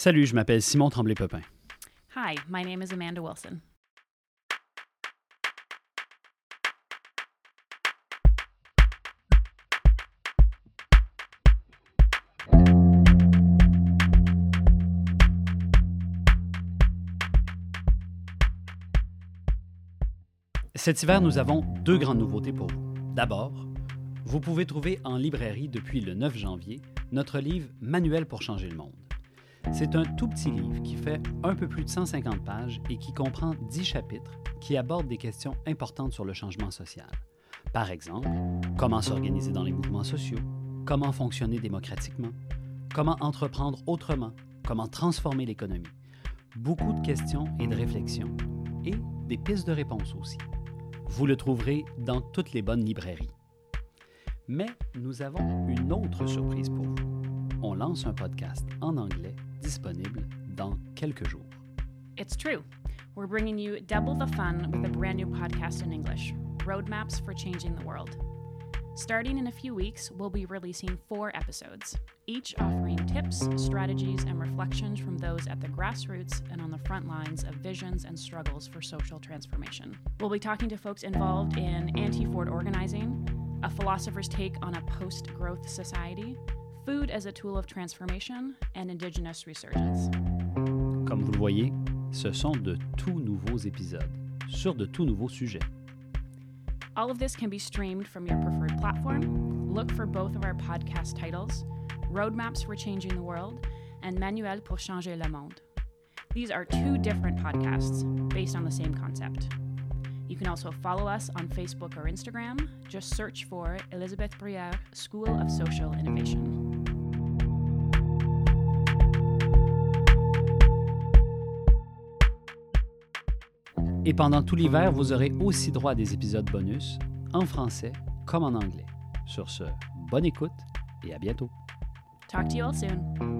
Salut, je m'appelle Simon Tremblay-Pepin. Hi, my name is Amanda Wilson. Cet hiver, nous avons deux grandes nouveautés pour vous. D'abord, vous pouvez trouver en librairie depuis le 9 janvier notre livre Manuel pour changer le monde. C'est un tout petit livre qui fait un peu plus de 150 pages et qui comprend 10 chapitres qui abordent des questions importantes sur le changement social. Par exemple, comment s'organiser dans les mouvements sociaux, comment fonctionner démocratiquement, comment entreprendre autrement, comment transformer l'économie. Beaucoup de questions et de réflexions et des pistes de réponse aussi. Vous le trouverez dans toutes les bonnes librairies. Mais nous avons une autre surprise pour vous. On lance un podcast en anglais disponible dans quelques jours. It's true. We're bringing you double the fun with a brand new podcast in English Roadmaps for Changing the World. Starting in a few weeks, we'll be releasing four episodes, each offering tips, strategies, and reflections from those at the grassroots and on the front lines of visions and struggles for social transformation. We'll be talking to folks involved in anti Ford organizing, a philosopher's take on a post growth society, food as a tool of transformation, and indigenous resurgence. Comme vous le voyez, ce sont de tout nouveaux épisodes sur de tout nouveaux sujets. All of this can be streamed from your preferred platform. Look for both of our podcast titles Roadmaps for Changing the World and Manuel pour Changer le Monde. These are two different podcasts based on the same concept. You can also follow us on Facebook or Instagram. Just search for Elizabeth Briere School of Social Innovation. Et pendant tout l'hiver, vous aurez aussi droit à des épisodes bonus en français comme en anglais. Sur ce, bonne écoute et à bientôt. Talk to you all soon.